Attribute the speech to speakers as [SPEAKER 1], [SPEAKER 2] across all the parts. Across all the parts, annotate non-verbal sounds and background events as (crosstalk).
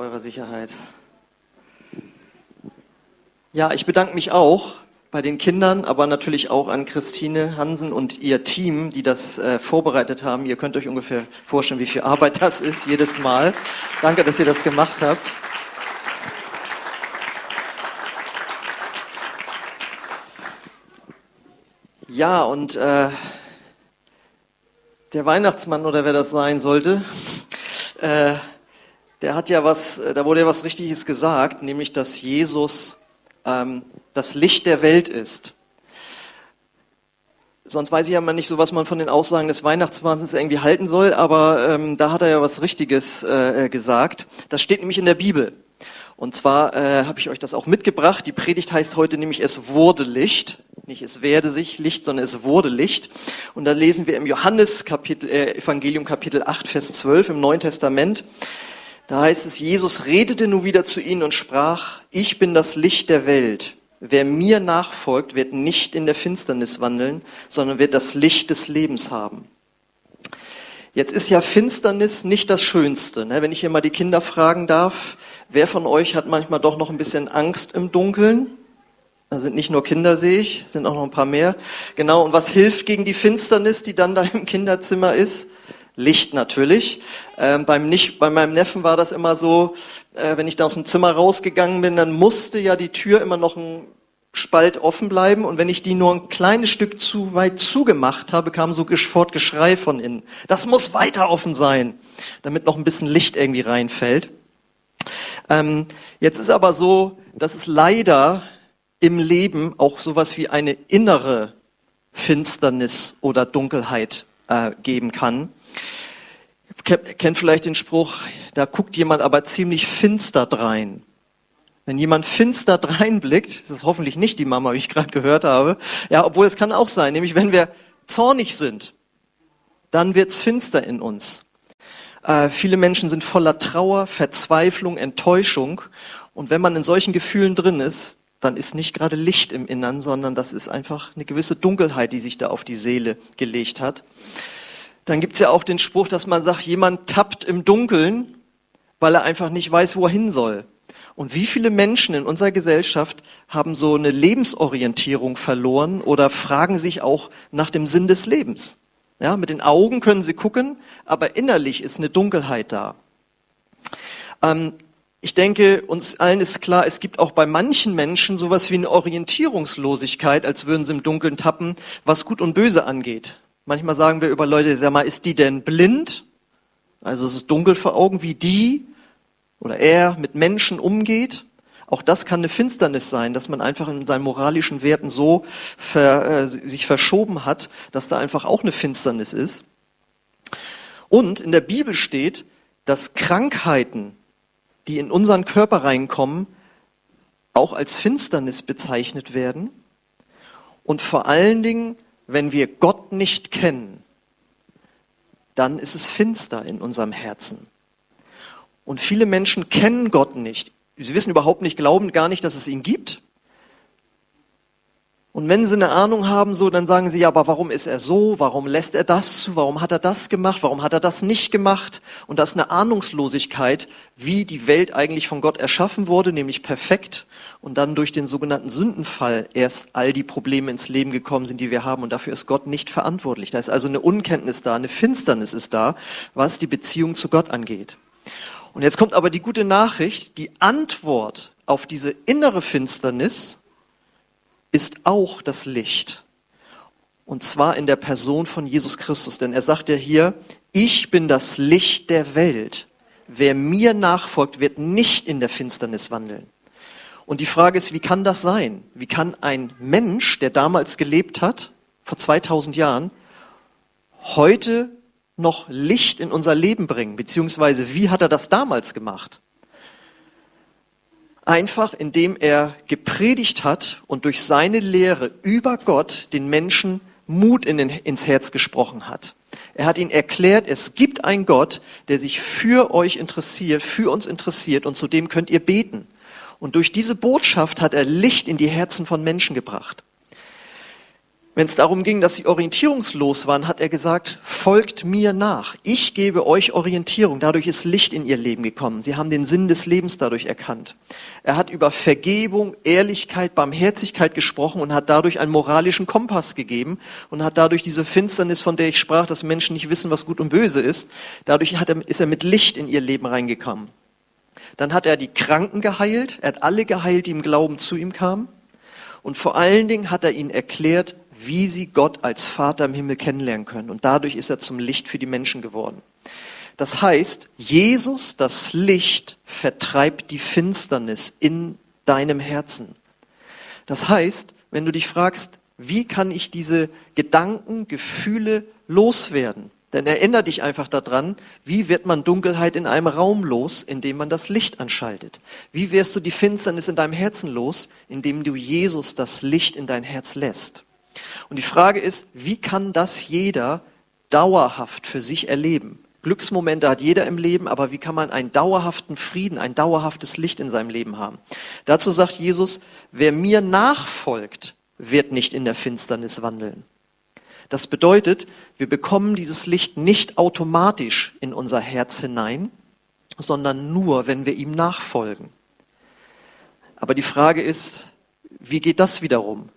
[SPEAKER 1] eurer Sicherheit. Ja, ich bedanke mich auch bei den Kindern, aber natürlich auch an Christine Hansen und ihr Team, die das äh, vorbereitet haben. Ihr könnt euch ungefähr vorstellen, wie viel Arbeit das ist jedes Mal. Danke, dass ihr das gemacht habt. Ja, und äh, der Weihnachtsmann oder wer das sein sollte, (laughs) äh, der hat ja was, äh, da wurde ja was Richtiges gesagt, nämlich dass Jesus ähm, das Licht der Welt ist. Sonst weiß ich ja mal nicht so, was man von den Aussagen des Weihnachtsmanns irgendwie halten soll, aber ähm, da hat er ja was Richtiges äh, gesagt. Das steht nämlich in der Bibel. Und zwar äh, habe ich euch das auch mitgebracht. Die Predigt heißt heute nämlich Es wurde Licht. Nicht es werde sich Licht, sondern es wurde Licht. Und da lesen wir im Johannes Kapitel, äh, Evangelium Kapitel 8, Vers 12 im Neuen Testament. Da heißt es, Jesus redete nun wieder zu ihnen und sprach, ich bin das Licht der Welt. Wer mir nachfolgt, wird nicht in der Finsternis wandeln, sondern wird das Licht des Lebens haben. Jetzt ist ja Finsternis nicht das Schönste. Ne? Wenn ich hier mal die Kinder fragen darf, wer von euch hat manchmal doch noch ein bisschen Angst im Dunkeln? Da sind nicht nur Kinder, sehe ich, sind auch noch ein paar mehr. Genau, und was hilft gegen die Finsternis, die dann da im Kinderzimmer ist? Licht natürlich. Ähm, beim nicht, bei meinem Neffen war das immer so, äh, wenn ich da aus dem Zimmer rausgegangen bin, dann musste ja die Tür immer noch ein Spalt offen bleiben und wenn ich die nur ein kleines Stück zu weit zugemacht habe, kam sofort Geschrei von innen. Das muss weiter offen sein, damit noch ein bisschen Licht irgendwie reinfällt. Ähm, jetzt ist aber so, dass es leider im Leben auch sowas wie eine innere Finsternis oder Dunkelheit äh, geben kann kennt vielleicht den Spruch, da guckt jemand aber ziemlich finster drein. Wenn jemand finster dreinblickt, (laughs) das ist hoffentlich nicht die Mama, wie ich gerade gehört habe, ja, obwohl es kann auch sein, nämlich wenn wir zornig sind, dann wird's finster in uns. Äh, viele Menschen sind voller Trauer, Verzweiflung, Enttäuschung. Und wenn man in solchen Gefühlen drin ist, dann ist nicht gerade Licht im Innern, sondern das ist einfach eine gewisse Dunkelheit, die sich da auf die Seele gelegt hat. Dann gibt's ja auch den Spruch, dass man sagt, jemand tappt im Dunkeln, weil er einfach nicht weiß, wo er hin soll. Und wie viele Menschen in unserer Gesellschaft haben so eine Lebensorientierung verloren oder fragen sich auch nach dem Sinn des Lebens? Ja, mit den Augen können sie gucken, aber innerlich ist eine Dunkelheit da. Ähm, ich denke, uns allen ist klar, es gibt auch bei manchen Menschen sowas wie eine Orientierungslosigkeit, als würden sie im Dunkeln tappen, was Gut und Böse angeht. Manchmal sagen wir über Leute, sag mal, ist die denn blind? Also es ist dunkel vor Augen, wie die oder er mit Menschen umgeht. Auch das kann eine Finsternis sein, dass man einfach in seinen moralischen Werten so ver, äh, sich verschoben hat, dass da einfach auch eine Finsternis ist. Und in der Bibel steht, dass Krankheiten, die in unseren Körper reinkommen, auch als Finsternis bezeichnet werden. Und vor allen Dingen wenn wir Gott nicht kennen, dann ist es finster in unserem Herzen. Und viele Menschen kennen Gott nicht. Sie wissen überhaupt nicht, glauben gar nicht, dass es ihn gibt. Und wenn sie eine Ahnung haben, so, dann sagen sie, ja, aber warum ist er so? Warum lässt er das zu? Warum hat er das gemacht? Warum hat er das nicht gemacht? Und das ist eine Ahnungslosigkeit, wie die Welt eigentlich von Gott erschaffen wurde, nämlich perfekt und dann durch den sogenannten Sündenfall erst all die Probleme ins Leben gekommen sind, die wir haben. Und dafür ist Gott nicht verantwortlich. Da ist also eine Unkenntnis da, eine Finsternis ist da, was die Beziehung zu Gott angeht. Und jetzt kommt aber die gute Nachricht, die Antwort auf diese innere Finsternis ist auch das Licht. Und zwar in der Person von Jesus Christus. Denn er sagt ja hier, ich bin das Licht der Welt. Wer mir nachfolgt, wird nicht in der Finsternis wandeln. Und die Frage ist, wie kann das sein? Wie kann ein Mensch, der damals gelebt hat, vor 2000 Jahren, heute noch Licht in unser Leben bringen? Beziehungsweise, wie hat er das damals gemacht? Einfach, indem er gepredigt hat und durch seine Lehre über Gott den Menschen Mut in den, ins Herz gesprochen hat. Er hat ihnen erklärt, es gibt einen Gott, der sich für euch interessiert, für uns interessiert und zu dem könnt ihr beten. Und durch diese Botschaft hat er Licht in die Herzen von Menschen gebracht. Wenn es darum ging, dass sie orientierungslos waren, hat er gesagt, folgt mir nach. Ich gebe euch Orientierung. Dadurch ist Licht in ihr Leben gekommen. Sie haben den Sinn des Lebens dadurch erkannt. Er hat über Vergebung, Ehrlichkeit, Barmherzigkeit gesprochen und hat dadurch einen moralischen Kompass gegeben und hat dadurch diese Finsternis, von der ich sprach, dass Menschen nicht wissen, was gut und böse ist, dadurch er, ist er mit Licht in ihr Leben reingekommen. Dann hat er die Kranken geheilt. Er hat alle geheilt, die im Glauben zu ihm kamen. Und vor allen Dingen hat er ihnen erklärt, wie sie Gott als Vater im Himmel kennenlernen können. Und dadurch ist er zum Licht für die Menschen geworden. Das heißt, Jesus, das Licht, vertreibt die Finsternis in deinem Herzen. Das heißt, wenn du dich fragst, wie kann ich diese Gedanken, Gefühle loswerden? Dann erinnere dich einfach daran, wie wird man Dunkelheit in einem Raum los, indem man das Licht anschaltet? Wie wirst du die Finsternis in deinem Herzen los, indem du Jesus das Licht in dein Herz lässt? Und die Frage ist, wie kann das jeder dauerhaft für sich erleben? Glücksmomente hat jeder im Leben, aber wie kann man einen dauerhaften Frieden, ein dauerhaftes Licht in seinem Leben haben? Dazu sagt Jesus, wer mir nachfolgt, wird nicht in der Finsternis wandeln. Das bedeutet, wir bekommen dieses Licht nicht automatisch in unser Herz hinein, sondern nur, wenn wir ihm nachfolgen. Aber die Frage ist, wie geht das wiederum?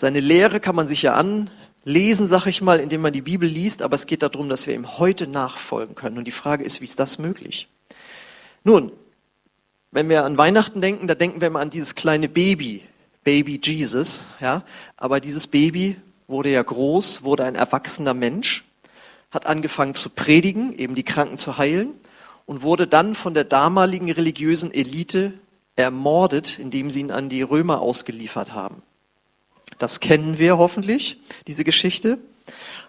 [SPEAKER 1] Seine Lehre kann man sich ja anlesen, sag ich mal, indem man die Bibel liest, aber es geht darum, dass wir ihm heute nachfolgen können. Und die Frage ist, wie ist das möglich? Nun, wenn wir an Weihnachten denken, da denken wir immer an dieses kleine Baby, Baby Jesus, ja. Aber dieses Baby wurde ja groß, wurde ein erwachsener Mensch, hat angefangen zu predigen, eben die Kranken zu heilen und wurde dann von der damaligen religiösen Elite ermordet, indem sie ihn an die Römer ausgeliefert haben. Das kennen wir hoffentlich, diese Geschichte.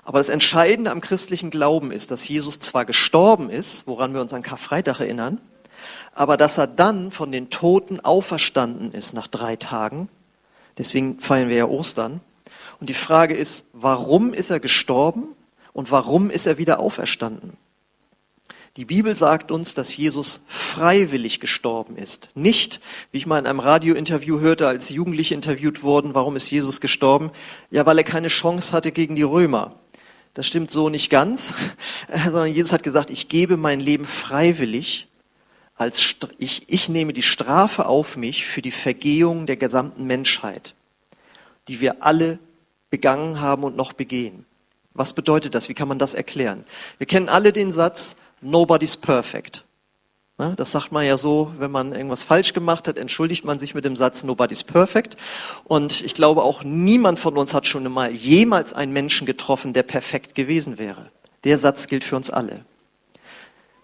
[SPEAKER 1] Aber das Entscheidende am christlichen Glauben ist, dass Jesus zwar gestorben ist, woran wir uns an Karfreitag erinnern, aber dass er dann von den Toten auferstanden ist nach drei Tagen. Deswegen feiern wir ja Ostern. Und die Frage ist, warum ist er gestorben und warum ist er wieder auferstanden? Die Bibel sagt uns, dass Jesus freiwillig gestorben ist. Nicht, wie ich mal in einem Radiointerview hörte, als Jugendliche interviewt wurden, warum ist Jesus gestorben? Ja, weil er keine Chance hatte gegen die Römer. Das stimmt so nicht ganz, (laughs) sondern Jesus hat gesagt, ich gebe mein Leben freiwillig, als ich, ich nehme die Strafe auf mich für die Vergehung der gesamten Menschheit, die wir alle begangen haben und noch begehen. Was bedeutet das? Wie kann man das erklären? Wir kennen alle den Satz, nobody's perfect. Ne, das sagt man ja so, wenn man irgendwas falsch gemacht hat, entschuldigt man sich mit dem Satz Nobody's perfect. Und ich glaube auch niemand von uns hat schon mal jemals einen Menschen getroffen, der perfekt gewesen wäre. Der Satz gilt für uns alle.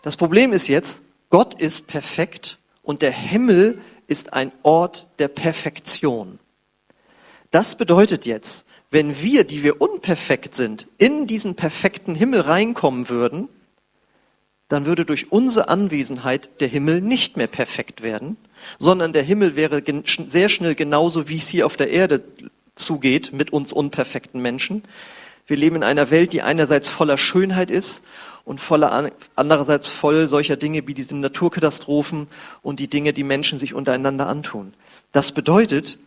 [SPEAKER 1] Das Problem ist jetzt, Gott ist perfekt und der Himmel ist ein Ort der Perfektion. Das bedeutet jetzt, wenn wir, die wir unperfekt sind, in diesen perfekten Himmel reinkommen würden, dann würde durch unsere Anwesenheit der Himmel nicht mehr perfekt werden, sondern der Himmel wäre sehr schnell genauso, wie es hier auf der Erde zugeht mit uns unperfekten Menschen. Wir leben in einer Welt, die einerseits voller Schönheit ist und voller, andererseits voll solcher Dinge wie diese Naturkatastrophen und die Dinge, die Menschen sich untereinander antun. Das bedeutet,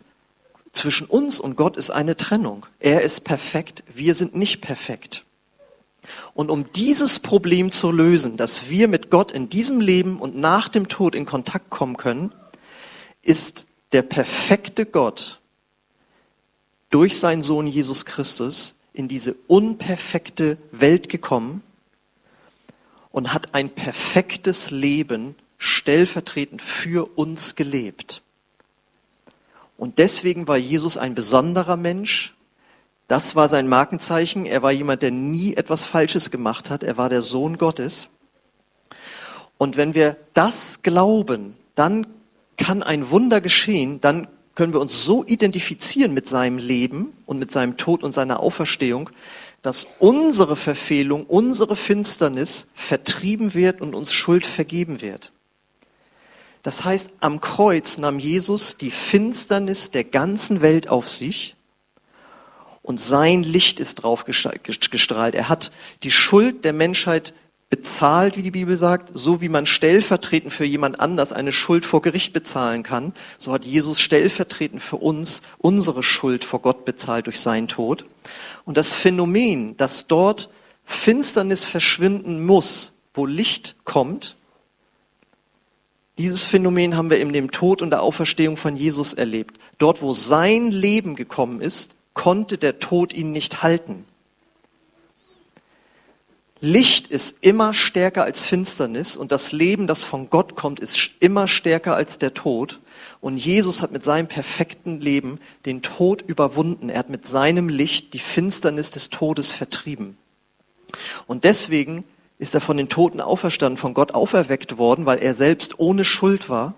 [SPEAKER 1] zwischen uns und Gott ist eine Trennung. Er ist perfekt, wir sind nicht perfekt. Und um dieses Problem zu lösen, dass wir mit Gott in diesem Leben und nach dem Tod in Kontakt kommen können, ist der perfekte Gott durch seinen Sohn Jesus Christus in diese unperfekte Welt gekommen und hat ein perfektes Leben stellvertretend für uns gelebt. Und deswegen war Jesus ein besonderer Mensch das war sein Markenzeichen. Er war jemand, der nie etwas Falsches gemacht hat. Er war der Sohn Gottes. Und wenn wir das glauben, dann kann ein Wunder geschehen, dann können wir uns so identifizieren mit seinem Leben und mit seinem Tod und seiner Auferstehung, dass unsere Verfehlung, unsere Finsternis vertrieben wird und uns Schuld vergeben wird. Das heißt, am Kreuz nahm Jesus die Finsternis der ganzen Welt auf sich und sein Licht ist drauf gestrahlt. Er hat die Schuld der Menschheit bezahlt, wie die Bibel sagt, so wie man stellvertretend für jemand anders eine Schuld vor Gericht bezahlen kann, so hat Jesus stellvertretend für uns unsere Schuld vor Gott bezahlt durch seinen Tod. Und das Phänomen, dass dort Finsternis verschwinden muss, wo Licht kommt, dieses Phänomen haben wir in dem Tod und der Auferstehung von Jesus erlebt. Dort, wo sein Leben gekommen ist, konnte der Tod ihn nicht halten. Licht ist immer stärker als Finsternis und das Leben, das von Gott kommt, ist immer stärker als der Tod. Und Jesus hat mit seinem perfekten Leben den Tod überwunden. Er hat mit seinem Licht die Finsternis des Todes vertrieben. Und deswegen ist er von den Toten auferstanden, von Gott auferweckt worden, weil er selbst ohne Schuld war.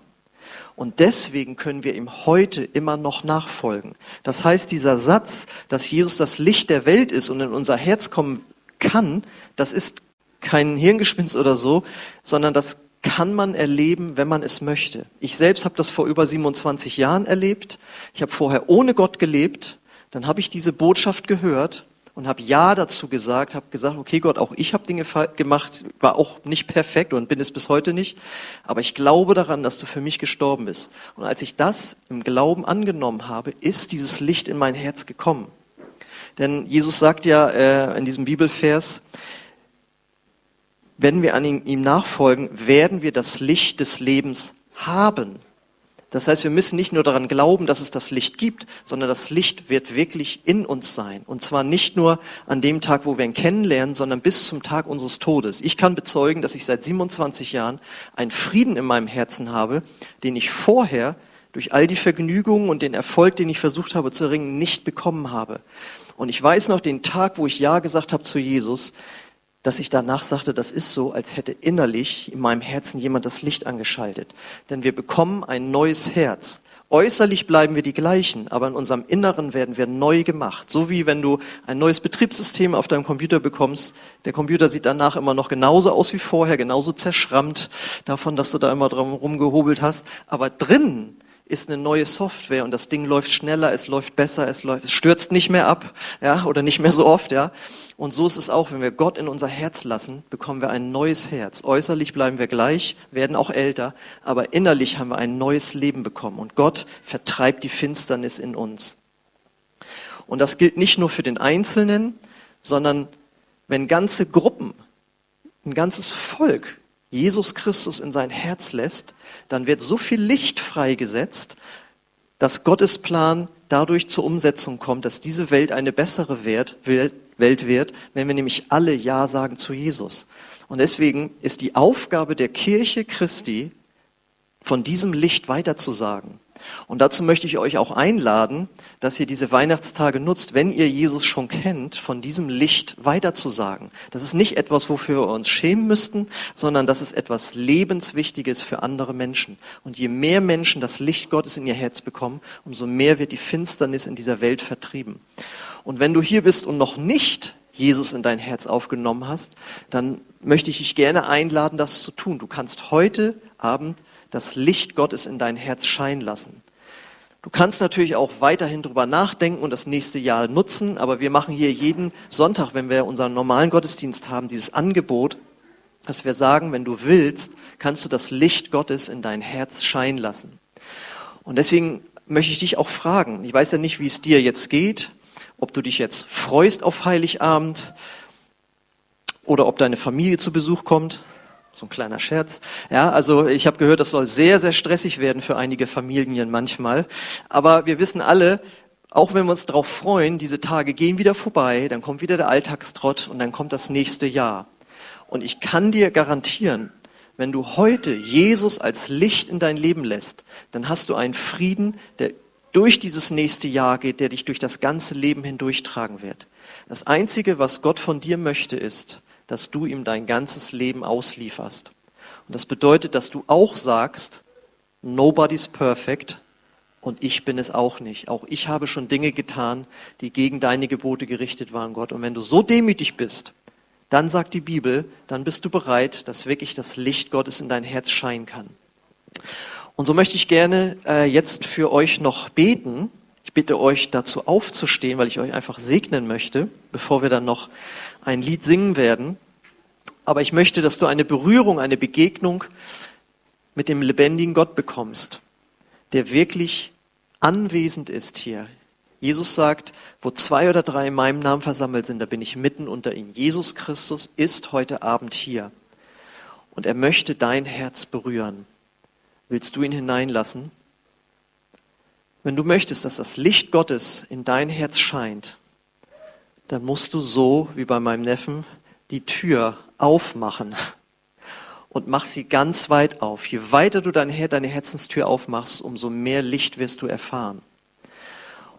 [SPEAKER 1] Und deswegen können wir ihm heute immer noch nachfolgen. Das heißt, dieser Satz, dass Jesus das Licht der Welt ist und in unser Herz kommen kann, das ist kein Hirngespinst oder so, sondern das kann man erleben, wenn man es möchte. Ich selbst habe das vor über 27 Jahren erlebt. Ich habe vorher ohne Gott gelebt. Dann habe ich diese Botschaft gehört und habe Ja dazu gesagt, habe gesagt, okay Gott, auch ich habe Dinge gemacht, war auch nicht perfekt und bin es bis heute nicht, aber ich glaube daran, dass du für mich gestorben bist. Und als ich das im Glauben angenommen habe, ist dieses Licht in mein Herz gekommen. Denn Jesus sagt ja äh, in diesem Bibelvers, wenn wir an ihm, ihm nachfolgen, werden wir das Licht des Lebens haben. Das heißt, wir müssen nicht nur daran glauben, dass es das Licht gibt, sondern das Licht wird wirklich in uns sein. Und zwar nicht nur an dem Tag, wo wir ihn kennenlernen, sondern bis zum Tag unseres Todes. Ich kann bezeugen, dass ich seit 27 Jahren einen Frieden in meinem Herzen habe, den ich vorher durch all die Vergnügungen und den Erfolg, den ich versucht habe zu erringen, nicht bekommen habe. Und ich weiß noch den Tag, wo ich Ja gesagt habe zu Jesus, dass ich danach sagte, das ist so, als hätte innerlich in meinem Herzen jemand das Licht angeschaltet. Denn wir bekommen ein neues Herz. Äußerlich bleiben wir die gleichen, aber in unserem Inneren werden wir neu gemacht. So wie wenn du ein neues Betriebssystem auf deinem Computer bekommst. Der Computer sieht danach immer noch genauso aus wie vorher, genauso zerschrammt davon, dass du da immer drum rumgehobelt hast. Aber drinnen ist eine neue Software und das Ding läuft schneller, es läuft besser, es, läuft, es stürzt nicht mehr ab, ja, oder nicht mehr so oft, ja. Und so ist es auch, wenn wir Gott in unser Herz lassen, bekommen wir ein neues Herz. Äußerlich bleiben wir gleich, werden auch älter, aber innerlich haben wir ein neues Leben bekommen und Gott vertreibt die Finsternis in uns. Und das gilt nicht nur für den Einzelnen, sondern wenn ganze Gruppen, ein ganzes Volk Jesus Christus in sein Herz lässt, dann wird so viel Licht freigesetzt, dass Gottes Plan dadurch zur Umsetzung kommt, dass diese Welt eine bessere Welt wird, wenn wir nämlich alle Ja sagen zu Jesus. Und deswegen ist die Aufgabe der Kirche Christi, von diesem Licht weiterzusagen. Und dazu möchte ich euch auch einladen, dass ihr diese Weihnachtstage nutzt, wenn ihr Jesus schon kennt, von diesem Licht weiterzusagen. Das ist nicht etwas, wofür wir uns schämen müssten, sondern das ist etwas Lebenswichtiges für andere Menschen. Und je mehr Menschen das Licht Gottes in ihr Herz bekommen, umso mehr wird die Finsternis in dieser Welt vertrieben. Und wenn du hier bist und noch nicht Jesus in dein Herz aufgenommen hast, dann möchte ich dich gerne einladen, das zu tun. Du kannst heute Abend das Licht Gottes in dein Herz scheinen lassen. Du kannst natürlich auch weiterhin drüber nachdenken und das nächste Jahr nutzen, aber wir machen hier jeden Sonntag, wenn wir unseren normalen Gottesdienst haben, dieses Angebot, dass wir sagen, wenn du willst, kannst du das Licht Gottes in dein Herz scheinen lassen. Und deswegen möchte ich dich auch fragen, ich weiß ja nicht, wie es dir jetzt geht, ob du dich jetzt freust auf Heiligabend oder ob deine Familie zu Besuch kommt. So ein kleiner Scherz. Ja, also ich habe gehört, das soll sehr, sehr stressig werden für einige Familien manchmal. Aber wir wissen alle, auch wenn wir uns darauf freuen, diese Tage gehen wieder vorbei, dann kommt wieder der Alltagstrott und dann kommt das nächste Jahr. Und ich kann dir garantieren, wenn du heute Jesus als Licht in dein Leben lässt, dann hast du einen Frieden, der durch dieses nächste Jahr geht, der dich durch das ganze Leben hindurchtragen wird. Das Einzige, was Gott von dir möchte, ist, dass du ihm dein ganzes Leben auslieferst. Und das bedeutet, dass du auch sagst, nobody's perfect und ich bin es auch nicht. Auch ich habe schon Dinge getan, die gegen deine Gebote gerichtet waren, Gott. Und wenn du so demütig bist, dann sagt die Bibel, dann bist du bereit, dass wirklich das Licht Gottes in dein Herz scheinen kann. Und so möchte ich gerne äh, jetzt für euch noch beten. Bitte euch dazu aufzustehen, weil ich euch einfach segnen möchte, bevor wir dann noch ein Lied singen werden. Aber ich möchte, dass du eine Berührung, eine Begegnung mit dem lebendigen Gott bekommst, der wirklich anwesend ist hier. Jesus sagt, wo zwei oder drei in meinem Namen versammelt sind, da bin ich mitten unter ihnen. Jesus Christus ist heute Abend hier und er möchte dein Herz berühren. Willst du ihn hineinlassen? Wenn du möchtest, dass das Licht Gottes in dein Herz scheint, dann musst du so wie bei meinem Neffen die Tür aufmachen und mach sie ganz weit auf. Je weiter du deine, Herzenstür aufmachst, umso mehr Licht wirst du erfahren.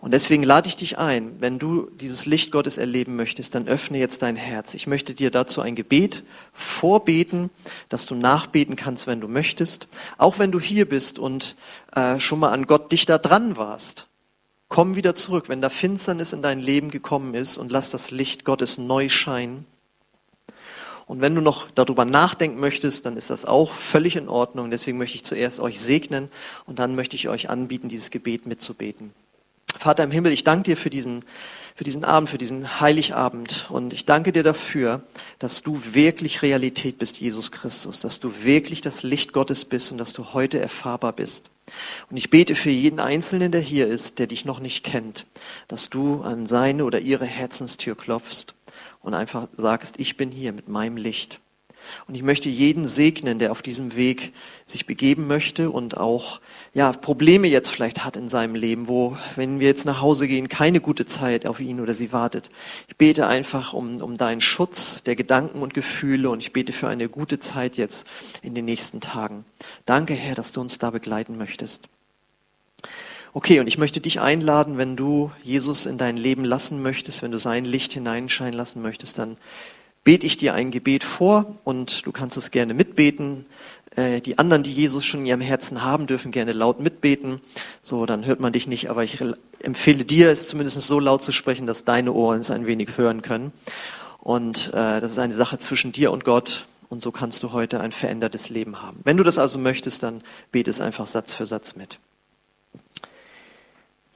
[SPEAKER 1] Und deswegen lade ich dich ein, wenn du dieses Licht Gottes erleben möchtest, dann öffne jetzt dein Herz. Ich möchte dir dazu ein Gebet vorbeten, dass du nachbeten kannst, wenn du möchtest. Auch wenn du hier bist und äh, schon mal an Gott dich da dran warst. Komm wieder zurück, wenn da Finsternis in dein Leben gekommen ist und lass das Licht Gottes neu scheinen. Und wenn du noch darüber nachdenken möchtest, dann ist das auch völlig in Ordnung. Deswegen möchte ich zuerst euch segnen und dann möchte ich euch anbieten, dieses Gebet mitzubeten. Vater im Himmel, ich danke dir für diesen, für diesen Abend, für diesen Heiligabend. Und ich danke dir dafür, dass du wirklich Realität bist, Jesus Christus, dass du wirklich das Licht Gottes bist und dass du heute erfahrbar bist. Und ich bete für jeden Einzelnen, der hier ist, der dich noch nicht kennt, dass du an seine oder ihre Herzenstür klopfst und einfach sagst, ich bin hier mit meinem Licht. Und ich möchte jeden segnen, der auf diesem Weg sich begeben möchte und auch ja, Probleme jetzt vielleicht hat in seinem Leben, wo, wenn wir jetzt nach Hause gehen, keine gute Zeit auf ihn oder sie wartet. Ich bete einfach um, um deinen Schutz der Gedanken und Gefühle und ich bete für eine gute Zeit jetzt in den nächsten Tagen. Danke, Herr, dass du uns da begleiten möchtest. Okay, und ich möchte dich einladen, wenn du Jesus in dein Leben lassen möchtest, wenn du sein Licht hineinscheinen lassen möchtest, dann bete ich dir ein Gebet vor und du kannst es gerne mitbeten. Äh, die anderen, die Jesus schon in ihrem Herzen haben, dürfen gerne laut mitbeten. So, dann hört man dich nicht, aber ich empfehle dir, es zumindest so laut zu sprechen, dass deine Ohren es ein wenig hören können. Und äh, das ist eine Sache zwischen dir und Gott. Und so kannst du heute ein verändertes Leben haben. Wenn du das also möchtest, dann bete es einfach Satz für Satz mit.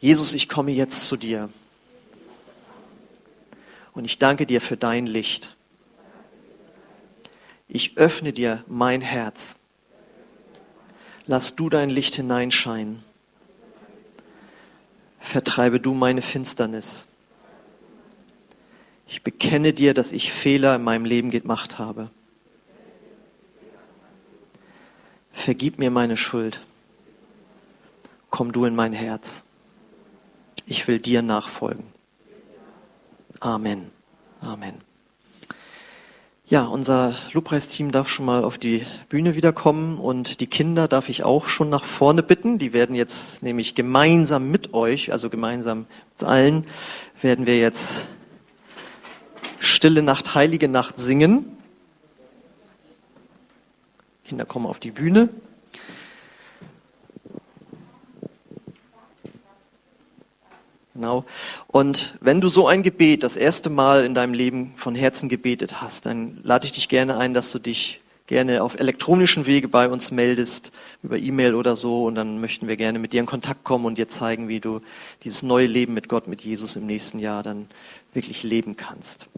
[SPEAKER 1] Jesus, ich komme jetzt zu dir. Und ich danke dir für dein Licht ich öffne dir mein Herz. Lass du dein Licht hineinscheinen. Vertreibe du meine Finsternis. Ich bekenne dir, dass ich Fehler in meinem Leben gemacht habe. Vergib mir meine Schuld. Komm du in mein Herz. Ich will dir nachfolgen. Amen. Amen. Ja, unser Lobpreisteam darf schon mal auf die Bühne wiederkommen und die Kinder darf ich auch schon nach vorne bitten. Die werden jetzt nämlich gemeinsam mit euch, also gemeinsam mit allen, werden wir jetzt Stille Nacht, Heilige Nacht singen. Kinder kommen auf die Bühne. Genau. Und wenn du so ein Gebet das erste Mal in deinem Leben von Herzen gebetet hast, dann lade ich dich gerne ein, dass du dich gerne auf elektronischen Wege bei uns meldest, über E-Mail oder so, und dann möchten wir gerne mit dir in Kontakt kommen und dir zeigen, wie du dieses neue Leben mit Gott, mit Jesus im nächsten Jahr dann wirklich leben kannst.